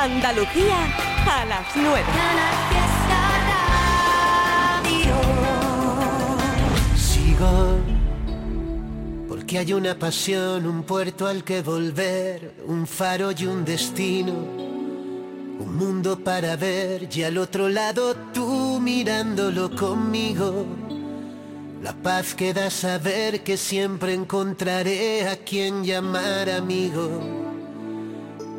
Andalucía a las 9. Sigo porque hay una pasión, un puerto al que volver, un faro y un destino, un mundo para ver y al otro lado tú mirándolo conmigo. La paz que da saber que siempre encontraré a quien llamar amigo.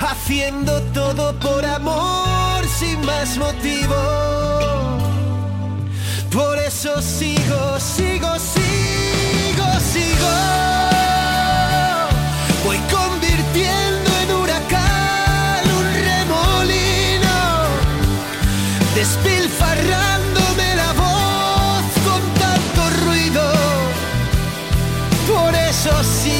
haciendo todo por amor sin más motivo. Por eso sigo, sigo, sigo, sigo. Voy convirtiendo en huracán un remolino, despilfarrándome la voz con tanto ruido. Por eso sigo.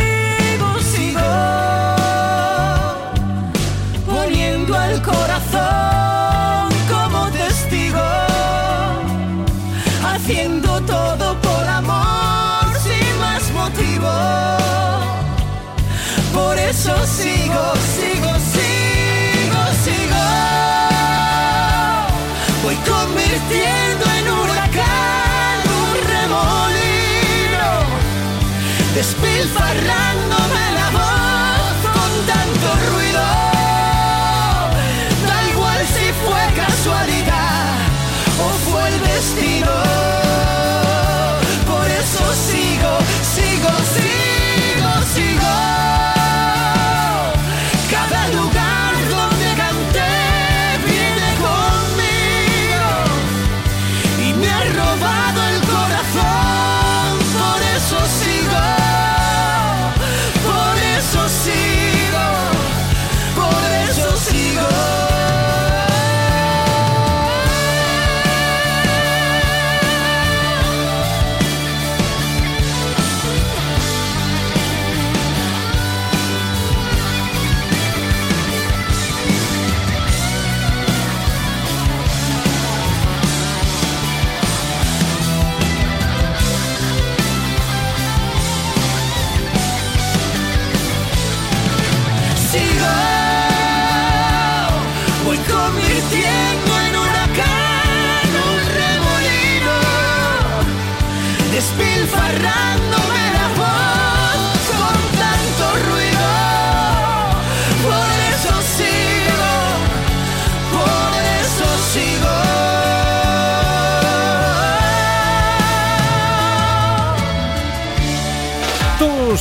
despilfarrándome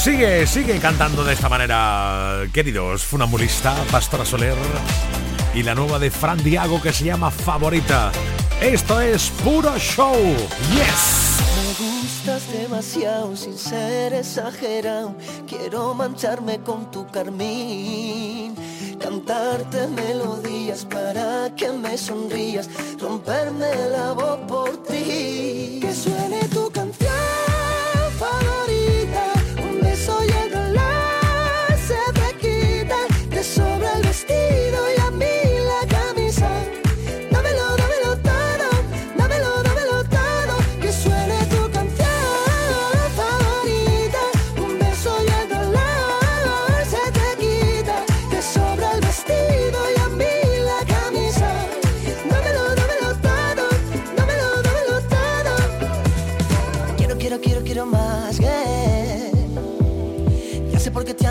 sigue, sigue cantando de esta manera, queridos funambulista, Pastora Soler y la nueva de Fran Diago que se llama Favorita. Esto es puro show. Yes. Me gustas demasiado sin ser exagerado. Quiero mancharme con tu carmín. Cantarte melodías para que me sonrías. Romperme la voz por ti.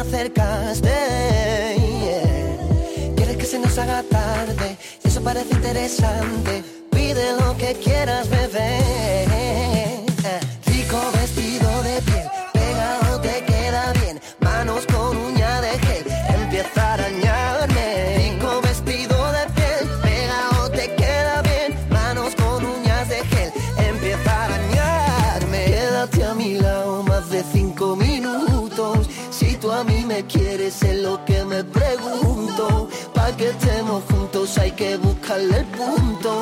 acercaste. Yeah. Quieres que se nos haga tarde, y eso parece interesante. Pide lo que quieras beber. lo que me pregunto. Pa' que estemos juntos hay que buscarle el punto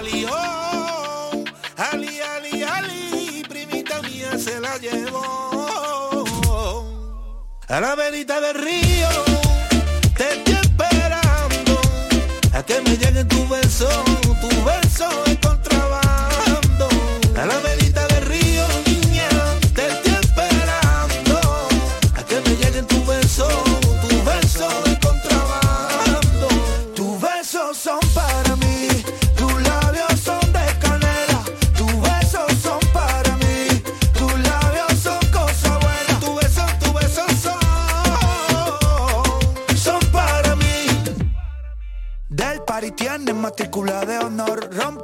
Ali, Ali, Ali, Ali, primita mía se la llevó a la verita del río. Te estoy esperando a que me llegue tu beso. Matrícula de honor, rompe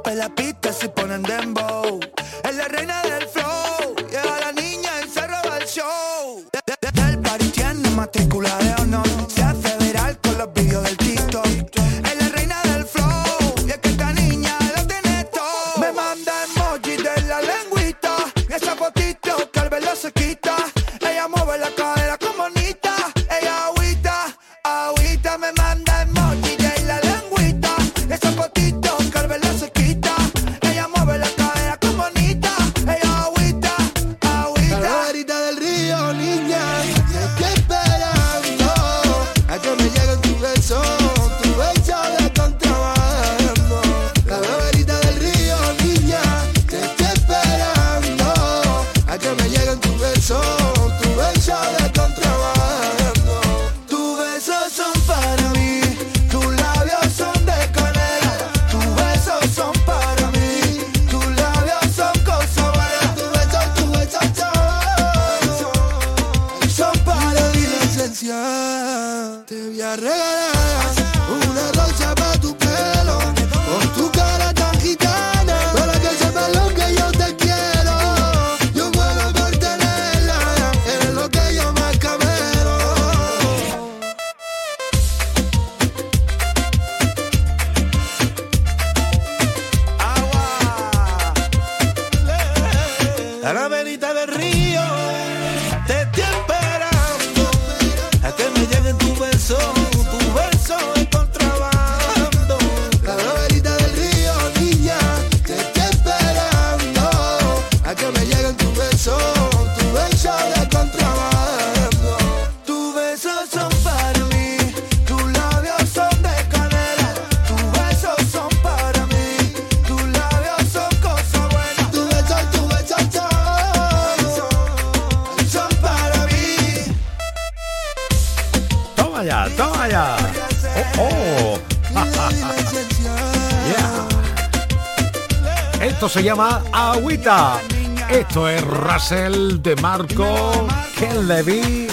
Agüita. Esto es Russell de Marco, Ken Levy.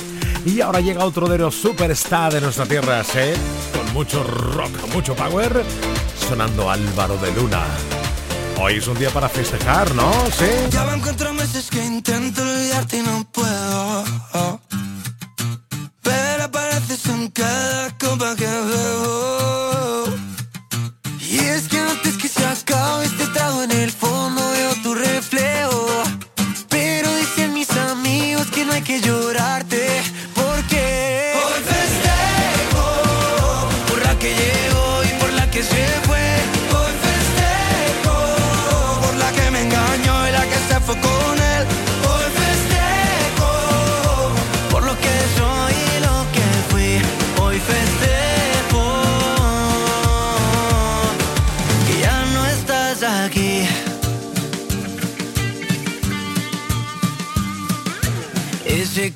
Y ahora llega otro de los superstars de nuestra tierra, ¿eh? Con mucho rock, mucho power, sonando Álvaro de Luna. Hoy es un día para festejar, ¿no? Sí. Ya van cuatro meses que intento olvidarte y no puedo. Pero apareces en cada copa que bebo.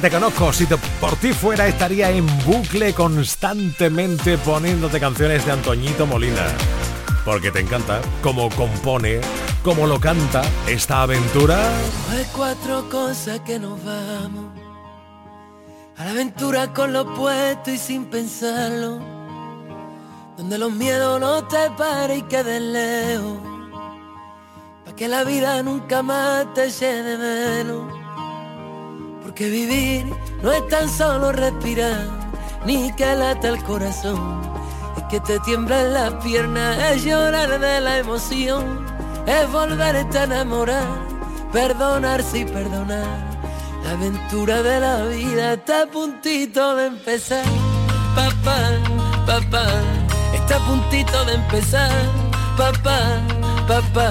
te conozco, si te- por ti fuera estaría en bucle constantemente poniéndote canciones de Antoñito Molina. Porque te encanta cómo compone, cómo lo canta esta aventura. Hay cuatro cosas que nos vamos. A la aventura con lo puesto y sin pensarlo. Donde los miedos no te paren y queden lejos. Pa' que la vida nunca más te de menos. Porque vivir no es tan solo respirar, ni que lata el corazón. Es que te tiemblan las piernas, es llorar de la emoción, es volverte a enamorar, perdonarse y perdonar. La aventura de la vida está a puntito de empezar. Papá, papá, está a puntito de empezar. Papá, papá.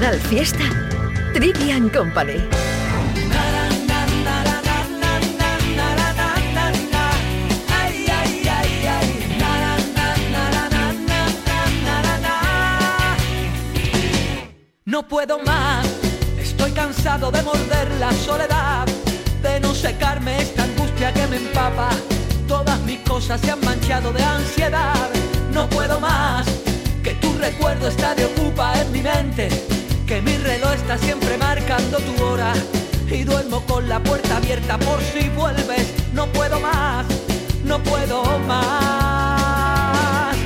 Canal Fiesta, Trivian Company. No puedo más, estoy cansado de morder la soledad, de no secarme esta angustia que me empapa. Todas mis cosas se han manchado de ansiedad. No puedo más, que tu recuerdo está de ocupa en mi mente que mi reloj está siempre marcando tu hora. Y duermo con la puerta abierta por si vuelves. No puedo más, no puedo más.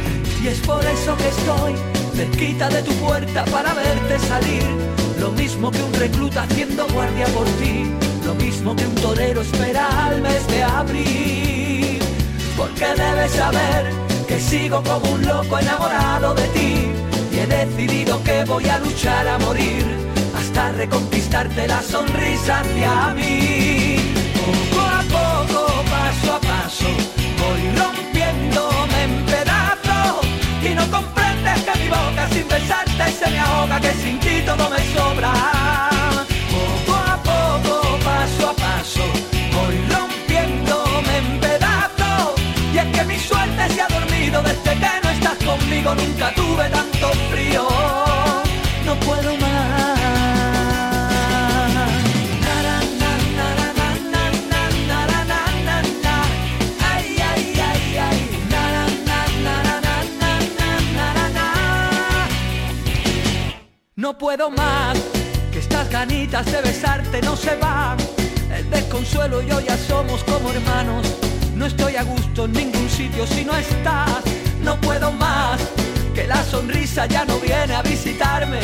Y es por eso que estoy cerquita de tu puerta para verte salir. Lo mismo que un recluta haciendo guardia por ti. Lo mismo que un torero espera al mes de abril. Porque debes saber que sigo como un loco enamorado de ti. Decidido que voy a luchar a morir hasta reconquistarte la sonrisa hacia mí. Poco a poco, paso a paso, voy rompiéndome en pedazos y no comprendes que mi boca sin besarte se me ahoga, que sin ti todo me sobra. Poco a poco, paso a paso, voy rompiéndome en pedazos y es que mi suerte se ha dormido desde que conmigo nunca tuve tanto frío. No puedo más. No puedo más, que estas ganitas de besarte no se van. El desconsuelo y yo ya somos como hermanos. No estoy a gusto en ningún sitio si no estás. No puedo más, que la sonrisa ya no viene a visitarme.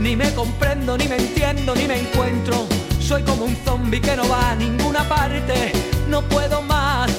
Ni me comprendo, ni me entiendo, ni me encuentro. Soy como un zombie que no va a ninguna parte. No puedo más,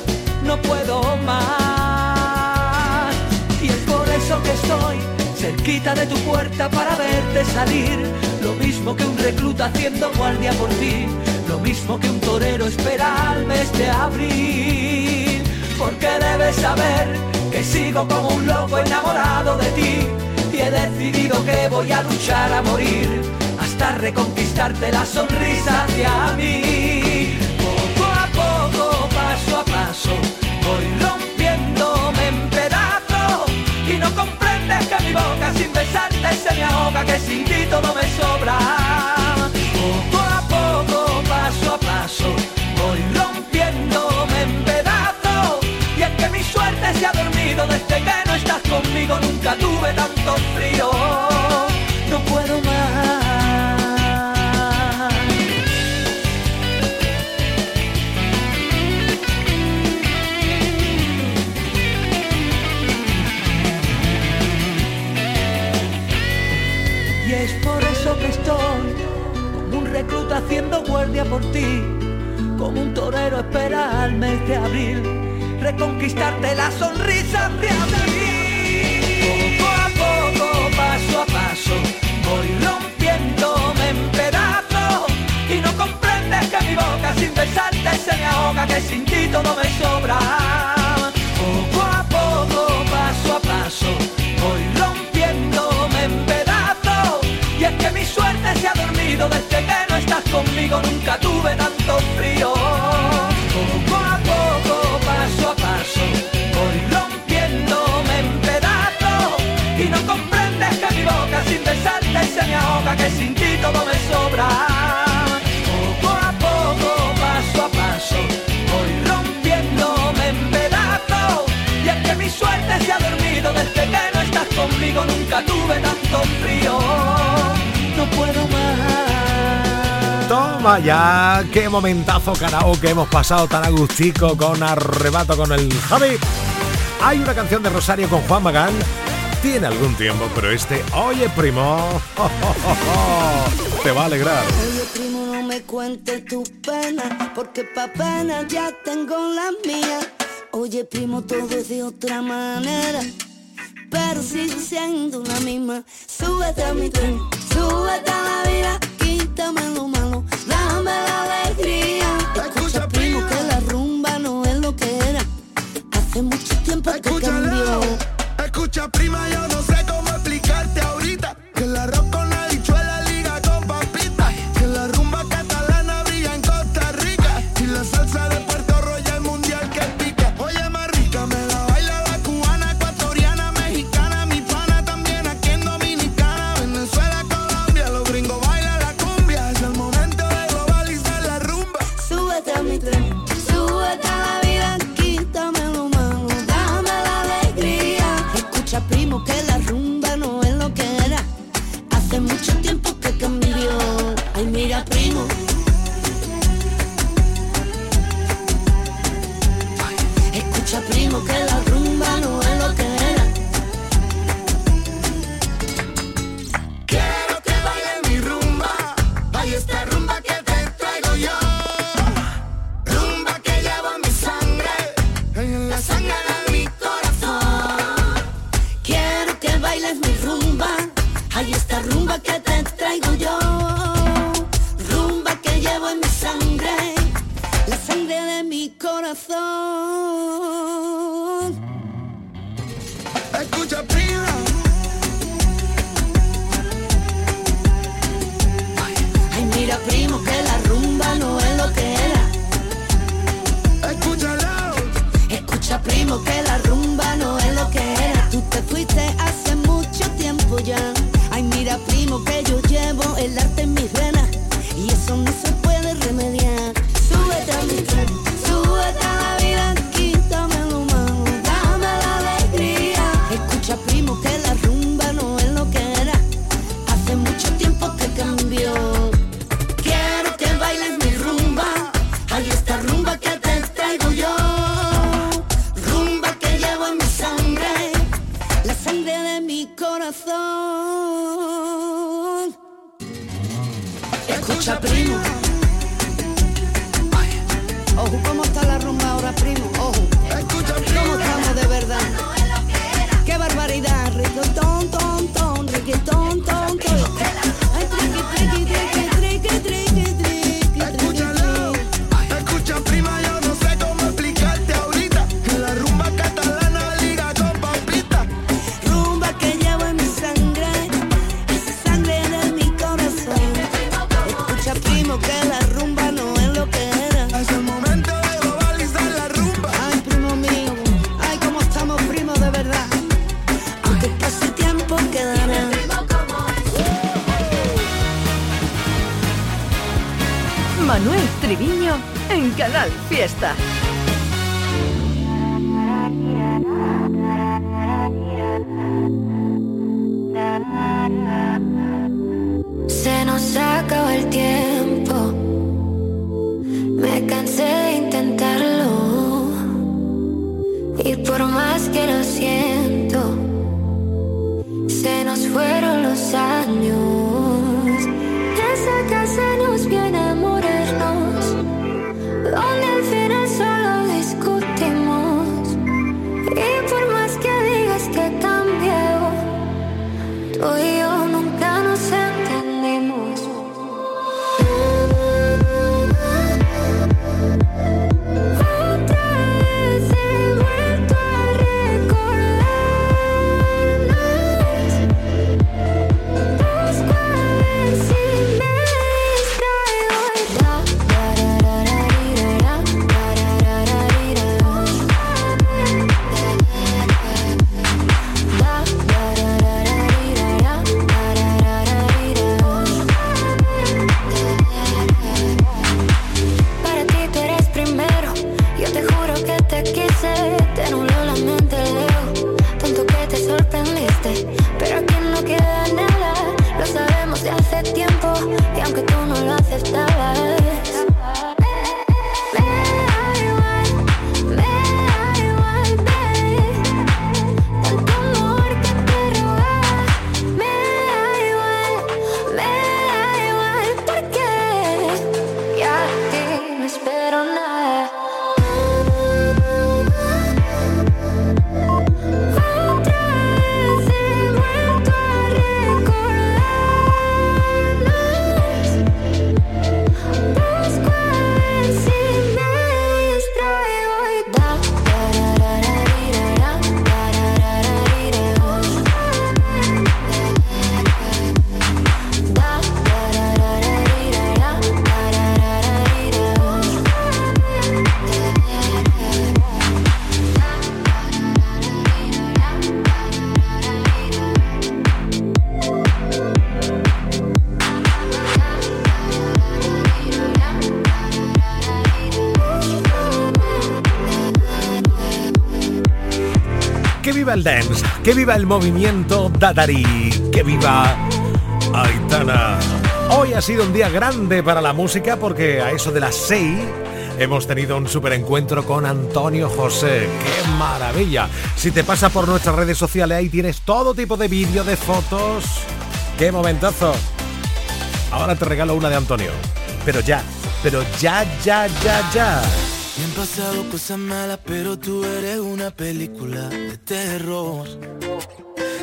no puedo más. Y es por eso que estoy cerquita de tu puerta para verte salir. Lo mismo que un recluta haciendo guardia por ti. Lo mismo que un torero espera al mes de abril. Porque debes saber que sigo como un loco enamorado de ti. Y he decidido que voy a luchar a morir hasta reconquistarte la sonrisa hacia mí. Poco a poco, paso a paso, voy rompiéndome en pedazos y no comprendes que mi boca sin besarte se me ahoga, que sin ti todo me sobra. Poco a poco, paso a paso, voy rompiéndome en pedazos y es que mi suerte se ha desde que no estás conmigo, nunca tuve tanto frío, no puedo más. Y es por eso que estoy como un recluta haciendo guardia por ti, como un torero espera al mes de abril, reconquistarte la sonrisa hacia mí. Poco a poco, paso a paso, voy rompiéndome en pedazos y no comprendes que mi boca sin besarte se me ahoga, que sin ti todo me sobra. Poco a poco, paso a paso, voy rompiéndome en pedazos y es que mi suerte se ha dormido desde que no estás conmigo, nunca tuve tanto frío. Que sin ti todo me sobra. Poco a poco, paso a paso, voy rompiéndome en pedazos y es que mi suerte se ha dormido desde que no estás conmigo, nunca tuve tanto frío. No puedo más. Toma ya, qué momentazo karaoke hemos pasado tan agustico con arrebato con el Javi. Hay una canción de Rosario con Juan Magán. Tiene algún tiempo, pero este, oye primo, te va a alegrar. Oye, primo, no me cuentes tus penas, porque pa' pena ya tengo las mías. Oye, primo, todo es de otra manera, pero sigo siendo la misma. Súbete a mi tren, súbete a la vida, quítame lo malo, dame la alegría. Escucha, primo, que la rumba no es lo que era. Hace mucho tiempo que cambió. Escucha, prima, yo no sé mi corazón. Escucha, prima. Ay, mira, primo, que la rumba no es lo que era. Escúchalo. Escucha, primo, que la rumba no es lo que era. Tú te fuiste hace mucho tiempo ya. Ay, mira, primo, que yo llevo el arte en mis venas. Y eso no se puede remediar. Súbete a mi tren, Dance, que viva el movimiento Dadari, que viva Aitana. Hoy ha sido un día grande para la música porque a eso de las 6 hemos tenido un super encuentro con Antonio José. ¡Qué maravilla! Si te pasas por nuestras redes sociales ahí tienes todo tipo de vídeos, de fotos. ¡Qué momentazo! Ahora te regalo una de Antonio. Pero ya, pero ya, ya, ya, ya. Pasado cosas malas, pero tú eres una película de terror.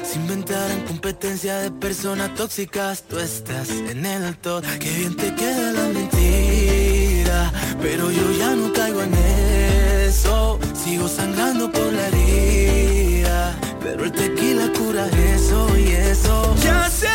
Se inventaran competencia de personas tóxicas, tú estás en el top. Qué bien te queda la mentira. pero yo ya no caigo en eso. Sigo sangrando por la herida, pero el tequila cura eso y eso. Ya se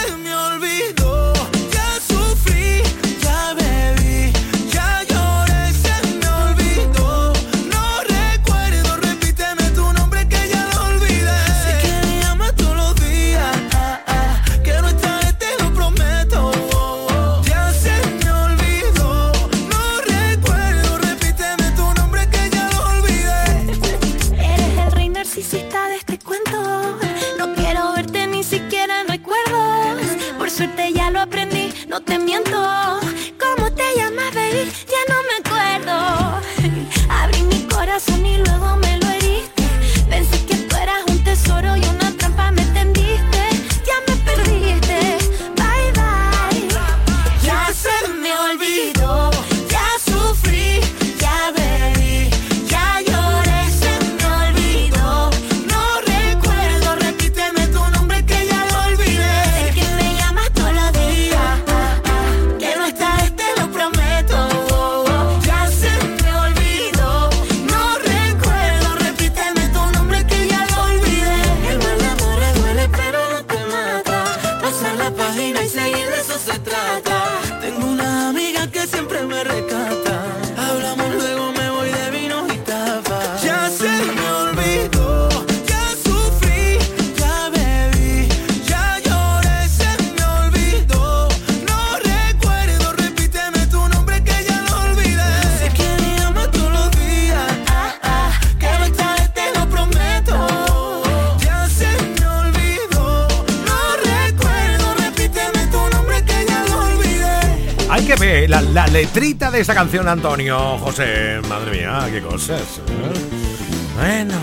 esta canción, Antonio José. Madre mía, qué cosas. ¿eh? Bueno,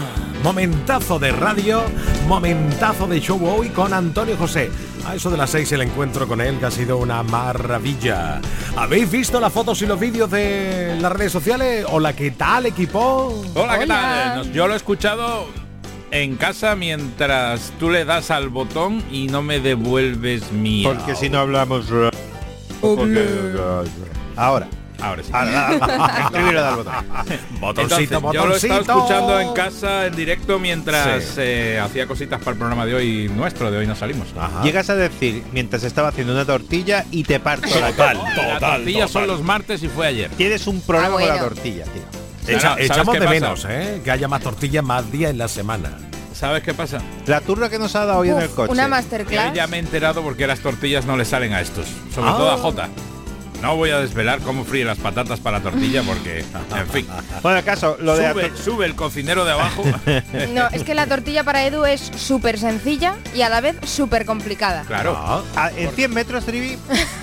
momentazo de radio, momentazo de show hoy con Antonio José. A eso de las seis el encuentro con él que ha sido una maravilla. ¿Habéis visto las fotos y los vídeos de las redes sociales? Hola, ¿qué tal, equipo? Hola, ¿qué tal? Yo lo he escuchado en casa mientras tú le das al botón y no me devuelves mi. Porque si no hablamos... Ahora. Ahora sí. Escribirlo al botón. Botoncito, Entonces, yo lo he estado botoncito. escuchando en casa en directo mientras Sí. eh, hacía cositas para el programa de hoy nuestro, de hoy no salimos. Llegas a decir, mientras estaba haciendo una tortilla y te parto la Total, cara. La tortilla son los martes y fue ayer. Tienes un problema Ah, con la bueno. tortilla, tío. Echa- ¿Sabes echamos de pasa? menos, ¿eh? Que haya más tortillas más días en la semana. ¿Sabes qué pasa? La turra que nos ha dado hoy en el coche. Una Yo masterclass. ya me he enterado porque las tortillas no le salen a estos, sobre Ah. todo a Jota. No voy a desvelar cómo fríe las patatas para la tortilla porque, en fin. Bueno, el caso, lo de... Sube, sube el cocinero de abajo. No, es que la tortilla para Edu es súper sencilla y a la vez súper complicada. Claro. Ah, en 100 metros, Trivi,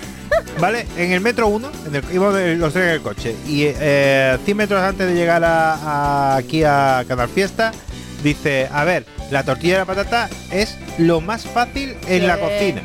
¿vale? En el metro 1, en el, íbamos los tres en el coche, y eh, 100 metros antes de llegar a, a- aquí a Canal Fiesta, dice, a ver, la tortilla de la patata es lo más fácil en la cocina.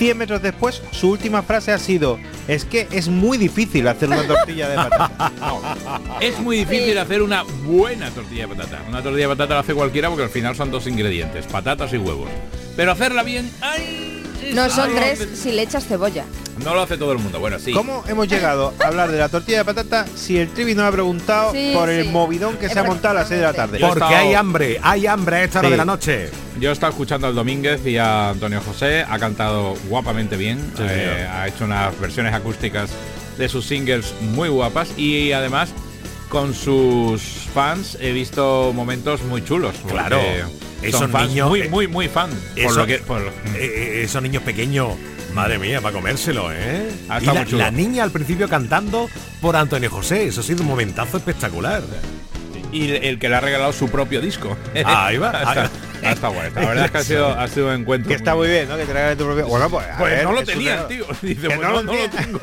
100 metros después, su última frase ha sido, es que es muy difícil hacer una tortilla de patata. Es muy difícil hacer una buena tortilla de patata. Una tortilla de patata la hace cualquiera porque al final son dos ingredientes, patatas y huevos. Pero hacerla bien, ¡ay! No son tres si le echas cebolla. No lo hace todo el mundo. Bueno, sí. ¿Cómo hemos llegado a hablar de la tortilla de patata si el Trivi nos ha preguntado Sí, por el sí. movidón que se ha montado a las 6 de la tarde? Yo he Porque estado- hay hambre, hay hambre a esta hora Sí. de la noche. Yo he estado escuchando al Domínguez y a Antonio José, ha cantado guapamente bien, Sí, eh, señor. ha hecho unas versiones acústicas de sus singles muy guapas y además con sus fans he visto momentos muy chulos. porque Claro, son esos fans niños- muy, muy, muy fan. por Eso- lo que, por- Eh, eh, esos niños pequeños, madre mía, para comérselo, ¿eh? Y la, niña al principio cantando por Antonio José, eso ha sido un momentazo espectacular. y el, el que le ha regalado su propio disco. Ahí va, está, ahí va. está guay. La verdad es que ha sido, ha sido un encuentro. Que está muy bien, ¿no? Que te tu propio... Bueno, pues... Pues ver, no lo es un tenía el regalo. tío. Dice, pues no no, lo no lo tiene. tengo.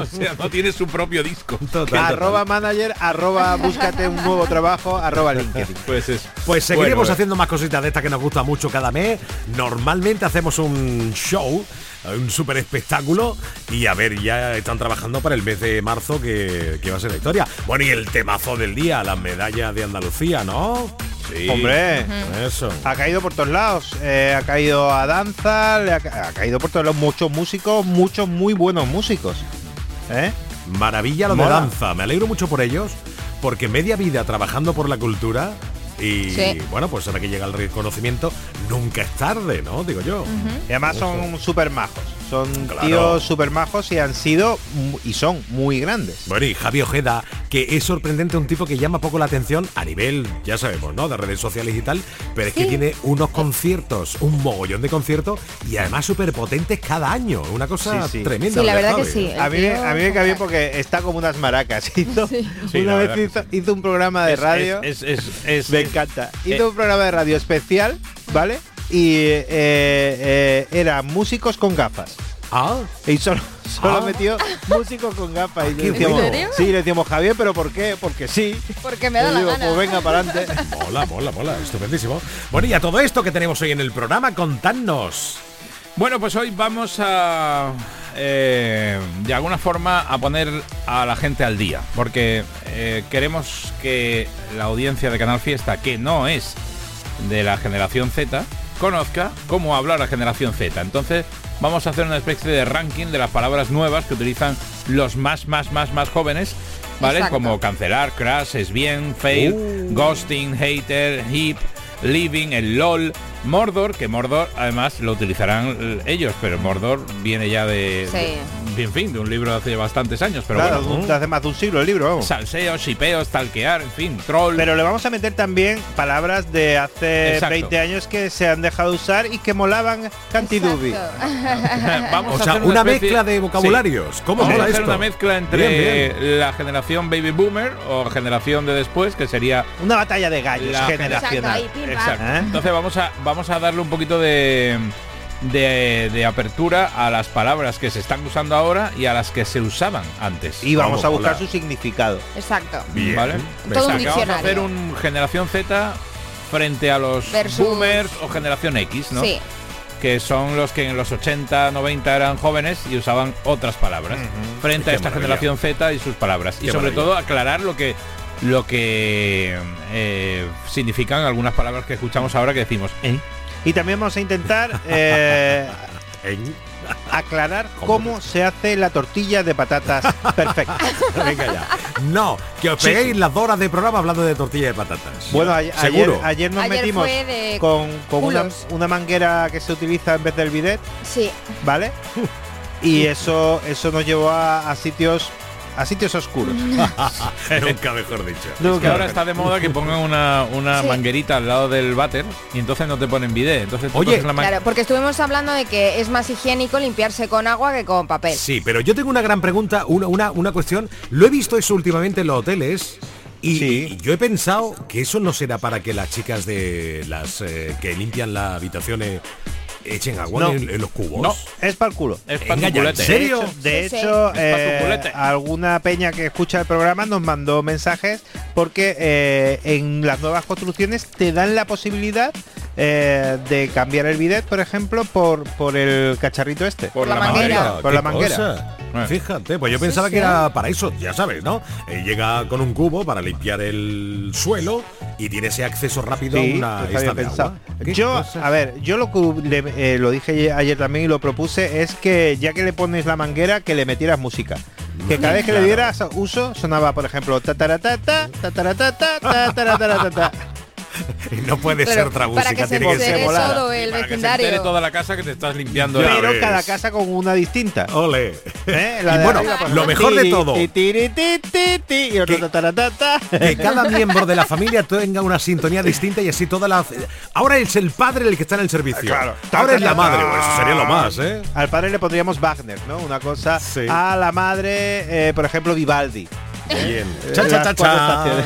o sea, no tiene su propio disco. arroba manager, arroba búscate un nuevo trabajo, arroba LinkedIn. Pues es. Pues seguiremos Bueno, haciendo más cositas de estas que nos gusta mucho cada mes. Normalmente hacemos un show, un super espectáculo. Y a ver, ya están trabajando para el mes de marzo que, que va a ser la historia. Bueno, y el temazo del día, las medallas de Andalucía, ¿no? Sí. Hombre, Eso. ha caído por todos lados. Eh, ha caído a danza, le ha, ca- ha caído por todos lados muchos músicos, muchos muy buenos músicos. ¿Eh? Maravilla lo de danza. Me alegro mucho por ellos, porque media vida trabajando por la cultura y Sí. bueno, pues ahora que llega el reconocimiento, nunca es tarde, ¿no? Digo yo. Y además son súper majos. Son Claro. tíos súper majos y han sido y son muy grandes. Bueno, y Javi Ojeda, que es sorprendente, un tipo que llama poco la atención a nivel, ya sabemos, ¿no? De redes sociales y tal, pero es que Sí. tiene unos conciertos, un mogollón de conciertos y además súper potentes cada año. Una cosa Sí, sí. tremenda. Sí, la de verdad que Javi. sí. El A mí, a mí me cae bien genial. porque está como unas maracas. Hizo, Sí, una vez hizo, hizo un programa de Es- radio. es- es- es- me encanta. eh, Hizo un programa de radio especial, ¿vale? Y eh, eh, eran músicos con gafas. Ah, Y solo, solo Ah. metió músicos con gafas. Y le decíamos, bueno. ¿En serio? sí, le decíamos, Javier, ¿pero por qué? Porque sí. Porque me da la digo, gana. Pues venga, para adelante. mola, mola, mola, estupendísimo. Bueno, y a todo esto que tenemos hoy en el programa, contadnos. Bueno, pues hoy vamos a, eh, de alguna forma, a poner a la gente al día, porque eh, queremos que la audiencia de Canal Fiesta, que no es de la generación Z, conozca cómo habla la generación Z. Entonces, vamos a hacer una especie de ranking de las palabras nuevas que utilizan los más, más, más, más jóvenes. ¿Vale? Exacto. Como cancelar, crash, es bien, fail, Uh. ghosting, hater, hip, living, el LOL, Mordor, que Mordor además lo utilizarán ellos, pero Mordor viene ya de, Sí. de- en fin, de un libro de hace bastantes años, pero Claro, bueno. de hace más de un siglo el libro, vamos. Salseos, shipeos, talquear, en fin, troll. Pero le vamos a meter también palabras de hace Exacto. 20 años que se han dejado usar y que molaban cantidubi. Vamos O a hacer una especie- mezcla de vocabularios. Sí. ¿Cómo Vamos a mola hacer esto? una mezcla entre Bien, bien. la generación baby boomer o generación de después, que sería Una batalla de gallos la generacional. Exacto. ¿Eh? Entonces vamos a vamos a darle un poquito de, de de apertura a las palabras que se están usando ahora y a las que se usaban antes. Y vamos Vamos, a buscar hola. su significado. Exacto. Bien. ¿Vale? Todo un vamos a hacer un generación Z frente a los Versus- boomers o generación X, ¿no? Sí. que son los que en los 80, 90 eran jóvenes y usaban otras palabras, frente a esta maravilla. generación Z y sus palabras. y sobre maravilla. todo aclarar lo que lo que eh, significan algunas palabras que escuchamos ahora que decimos, ¿eh? Y también vamos a intentar eh, aclarar ¿Cómo? cómo se hace la tortilla de patatas perfecta. Venga ya. No, que os peguéis sí. las dos horas de programa hablando de tortilla de patatas. Bueno, a- ayer, seguro. ayer nos Ayer metimos con, con una, manguera que se utiliza en vez del bidet, Sí. ¿vale? Y eso, eso nos llevó a, a sitios a sitios oscuros. Nunca mejor dicho. No, que ahora está de moda que pongan una, una Sí. manguerita al lado del váter y entonces no te ponen bidet. Entonces tú Oye, coges la man- Claro, porque estuvimos hablando de que es más higiénico limpiarse con agua que con papel. Sí, pero yo tengo una gran pregunta, una, una, una cuestión. Lo he visto eso últimamente en los hoteles. Y, Sí. y yo he pensado que eso no será para que las chicas de las eh, que limpian las habitaciones echen agua No. en, en los cubos. No. Es para el culo. es para tu ya, ¿en culete. serio? De hecho, de eh, culete. alguna peña que escucha el programa nos mandó mensajes porque eh, en las nuevas construcciones te dan la posibilidad eh, de cambiar el bidet, por ejemplo, por, por el cacharrito este. Por La la, manguera. manguera. Por la manguera. cosa. Fíjate, pues yo Sí, pensaba sí. que era para eso, ya sabes, ¿no? Eh, llega con un cubo para limpiar el suelo y tiene ese acceso rápido Sí, a una esta de agua. ¿Qué Yo, cosa? a ver, yo lo que le- eh, lo dije ayer también y lo propuse es que ya que le pones la manguera, que le metieras música. Que cada vez que le dieras uso sonaba, por ejemplo, tataratata, tataratata, tataratata. no puede Pero ser otra para música, que se tiene que ser volada. todo el Para que se toda la casa que te estás limpiando. Ya el- Pero ves. cada casa con una distinta. Ole. ¿eh? Y La de bueno, arriba, lo mejor de todo. y Que- cada miembro de la familia tenga una sintonía distinta y así toda la ahora es el padre el que está en el servicio Claro. ahora es la madre eso sería lo más eh Al padre le pondríamos Wagner, ¿no? Una cosa. Sí. A la madre, eh, por ejemplo, Vivaldi. Bien cha cha cha. Claro.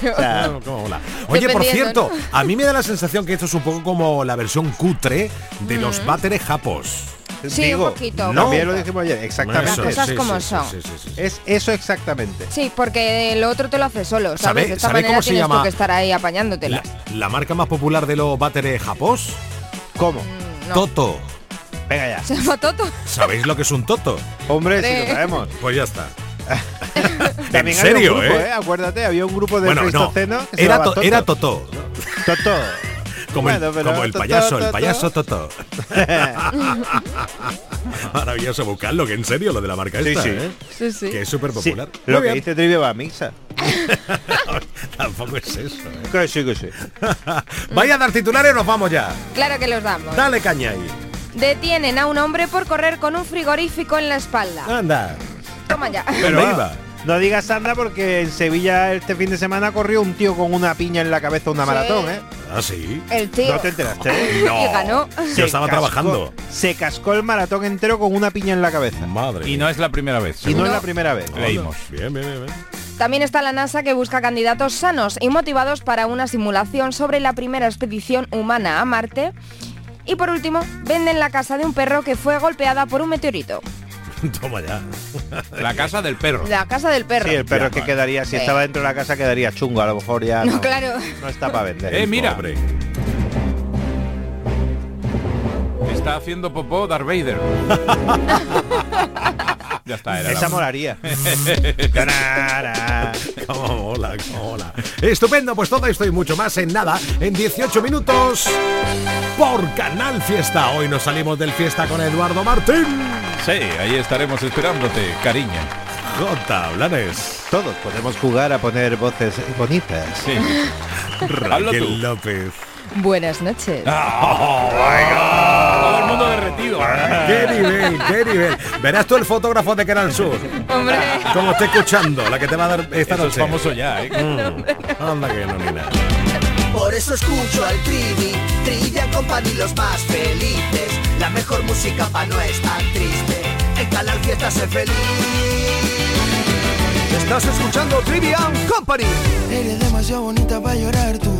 O sea, Bueno, cómo mola. Oye, por cierto, a mí me da la sensación que esto es un poco como la versión cutre de los váteres japos. Sí, digo, un poquito. no. También lo dijimos ayer, exactamente. Las cosas sí, como sí, son. sí, sí, sí, sí. Es eso exactamente. Sí, porque el otro te lo hace solo, ¿sabes? ¿Sabe- de esta sabe manera cómo se tienes llama? tú que estar ahí apañándotela. La, la marca más popular de los váteres japos ¿Cómo? No. Toto Venga ya. ¿Se llama Toto? ¿sabéis lo que es un Toto? Hombre, sí Hombre. lo sabemos. Pues ya está También en había serio un grupo, eh, ¿eh? Acuérdate, había un grupo de bueno no que era, to- era Totó Toto. Como, el, Bueno, como el payaso, el payaso Toto. Maravilloso buscarlo, que en serio lo de la marca Sí, esta, sí. ¿eh? Sí, sí. Que es súper Sí, popular. lo que dice Trivia va a misa. Tampoco es eso. ¿eh? Que sí, que sí. Vaya a dar titulares, nos vamos ya. Claro que los damos. Dale caña ahí. Detienen a un hombre por correr con un frigorífico en la espalda. Anda. Pero iba. No digas anda porque en Sevilla este fin de semana corrió un tío con una piña en la cabeza una Sí. maratón, ¿eh? Ah, sí. El tío. ¿No te enteraste? Y ganó. Yo estaba trabajando. Se cascó el maratón entero con una piña en la cabeza. Madre. Y no es la primera vez. Y no, es la primera vez. Leímos. Bien, bien, bien. bien. También está la NASA que busca candidatos sanos y motivados para una simulación sobre la primera expedición humana a Marte. Y por último, venden la casa de un perro que fue golpeada por un meteorito. Toma ya. La casa del perro. La casa del perro. Sí, el perro Ya, es que vale. quedaría, si Sí. estaba dentro de la casa quedaría chungo, a lo mejor ya No, no, claro. no está para vender. Eh, mira. Pobre. Está haciendo popó Darth Vader. ya está, era Esa la- molaría. Cómo mola, cómo mola. Estupendo, pues todo esto y mucho más en nada, en 18 minutos por Canal Fiesta. Hoy nos salimos del fiesta con Eduardo Martín. Sí, ahí estaremos esperándote, cariño. J. Blanes. Todos podemos jugar a poner voces bonitas. Sí. Raquel López. Buenas noches. Todo el mundo derretido. ¡Qué nivel, qué nivel! Verás tú el fotógrafo de Canal Sur. Hombre. Como esté escuchando, la que te va a dar esta Eso es noche. famoso ya, ¿eh? Mm. Anda que no, ni nada. Por eso escucho al Trivi, Trivia Company los más felices. La mejor música pa' no estar triste. En Canal Fiesta sé feliz. Estás escuchando Trivian Company. Eres demasiado bonita para llorar tú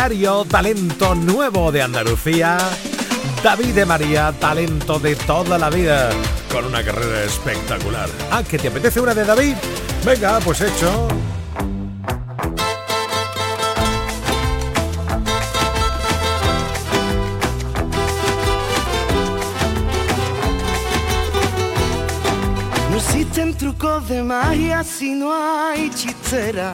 Talento nuevo de Andalucía. David de María, talento de toda la vida, con una carrera espectacular. Ah, ¿que te apetece una de David? Venga, pues hecho. No existen trucos de magia si no hay chistera.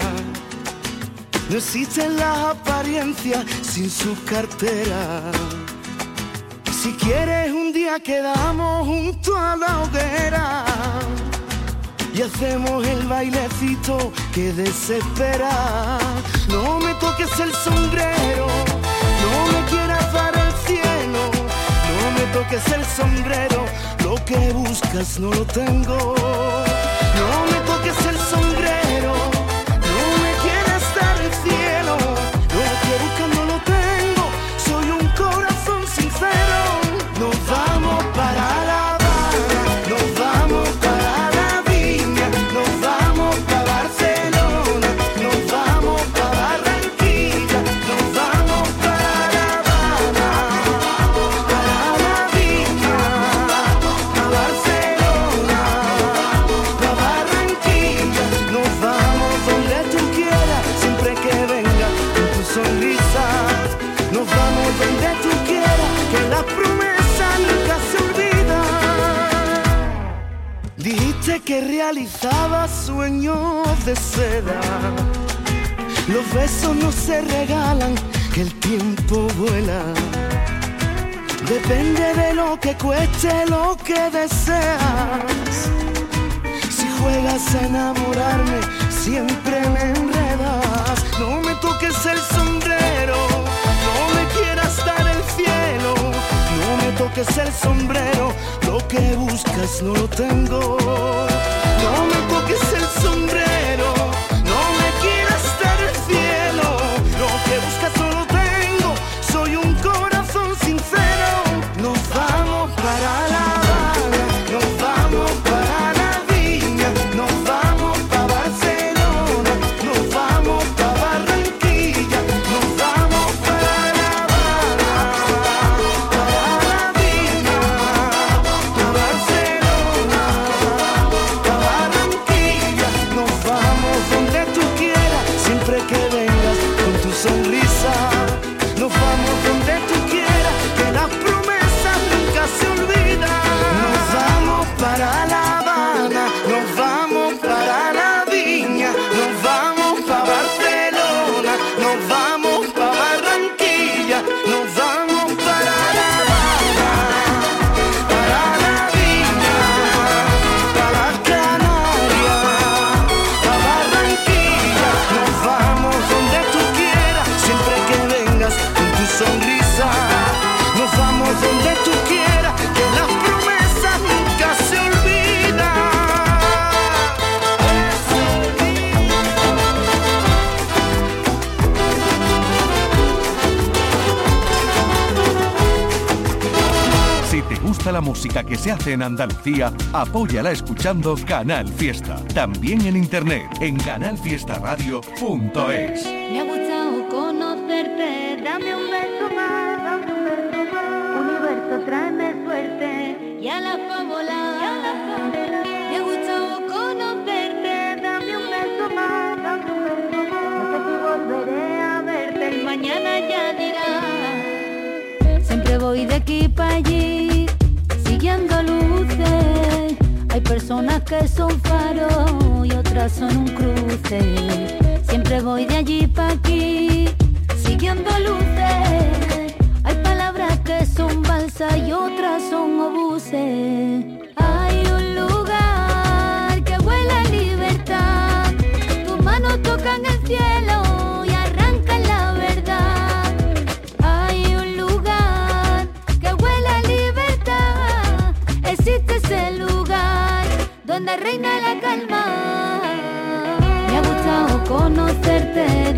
No existen las apariencias sin su cartera. Si quieres un día quedamos junto a la hoguera y hacemos el bailecito que desespera. No me toques el sombrero, no me quieras dar el cielo, no me toques el sombrero, lo que buscas no lo tengo. Se regalan, que el tiempo vuela. Depende de lo que cueste lo que deseas. Si juegas a enamorarme, siempre me enredas. No me toques el sombrero, no me quieras dar el cielo. No me toques el sombrero, lo que buscas no lo tengo. No me toques el sombrero, gusta la música que se hace en Andalucía, apóyala escuchando Canal Fiesta. También en internet en canalfiestaradio.es. Me ha gustado conocerte, dame un beso más, dame un beso más. Universo, tráeme suerte y a la fábula. Me ha gustado conocerte, dame un beso más, dame un beso más. No sé si volveré a verte, el mañana ya dirá. Siempre voy de aquí para allí, personas que son faros y otras son un cruce. Siempre voy de allí para aquí, siguiendo luces. Hay palabras que son balsas y otras son obuses.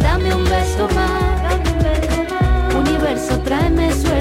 Dame un beso más. Universo, tráeme suerte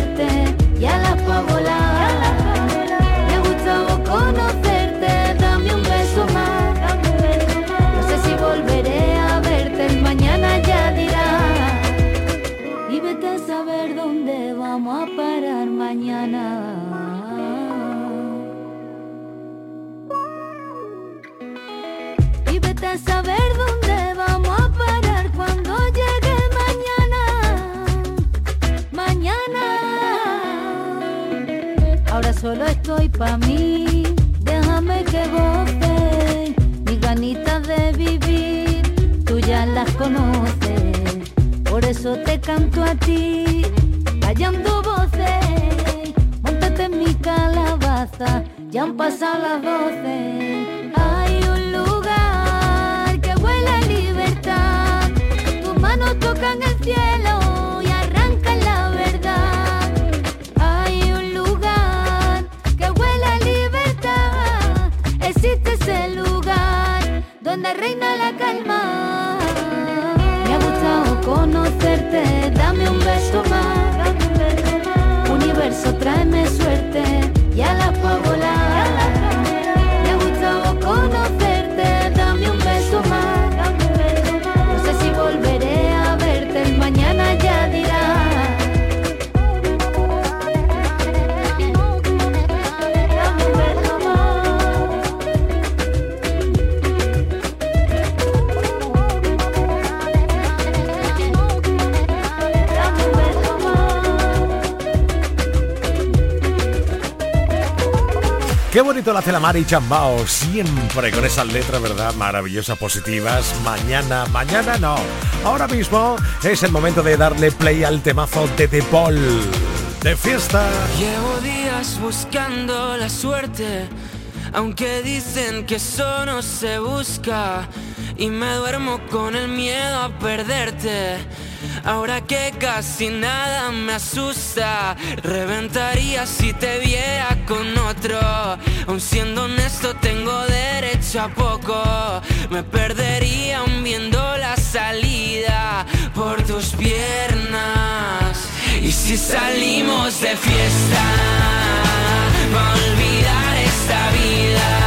Calamari y Chambao, siempre con esas letras, ¿verdad? Maravillosas, positivas. Mañana, mañana no. Ahora mismo es el momento de darle play al temazo de The Paul. De fiesta. Llevo días buscando la suerte, aunque dicen que eso se busca y me duermo con el miedo a perderte. Ahora que casi nada me asusta, reventaría si te viera con otro. Aun siendo honesto, tengo derecho a poco. Me perdería aun viendo la salida por tus piernas. Y si salimos de fiesta, va a olvidar esta vida.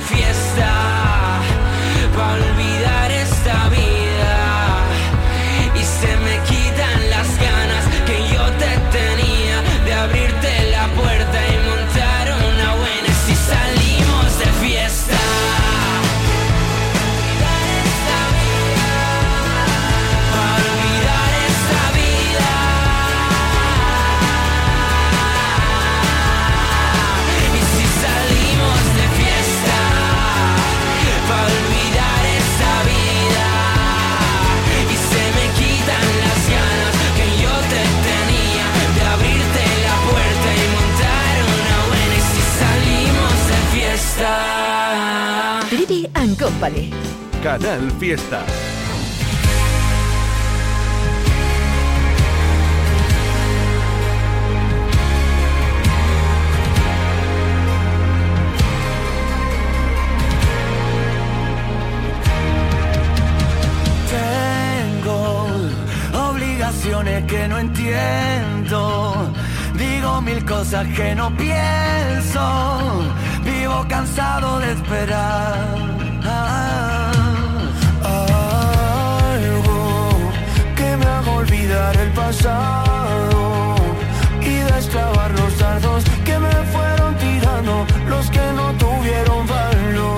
Fiesta. Company. Canal Fiesta. Tengo obligaciones que no entiendo. Digo mil cosas que no pienso. Vivo cansado de esperar. olvidar el pasado y desclavar los dardos que me fueron tirando, los que no tuvieron valor.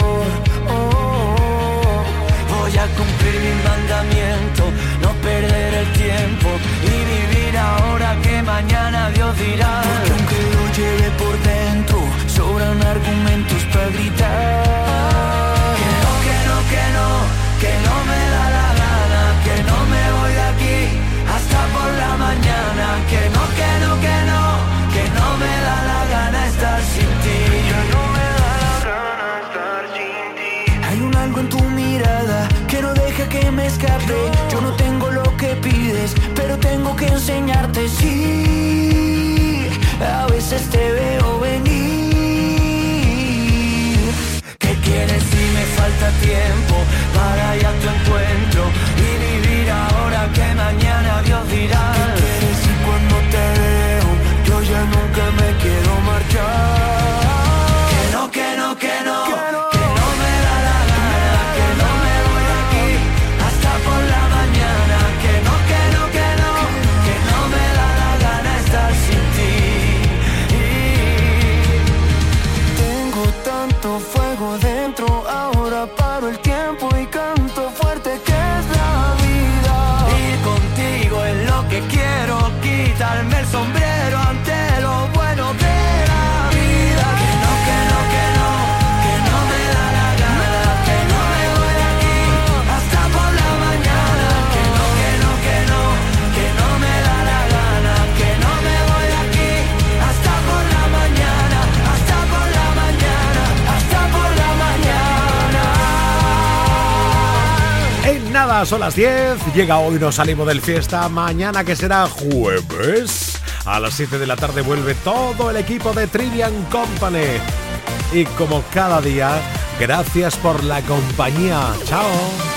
Son las 10. Llega hoy, nos salimos del fiesta. Mañana que será jueves. A las 7 de la tarde vuelve todo el equipo de Trivian Company. Y como cada día, gracias por la compañía. Chao.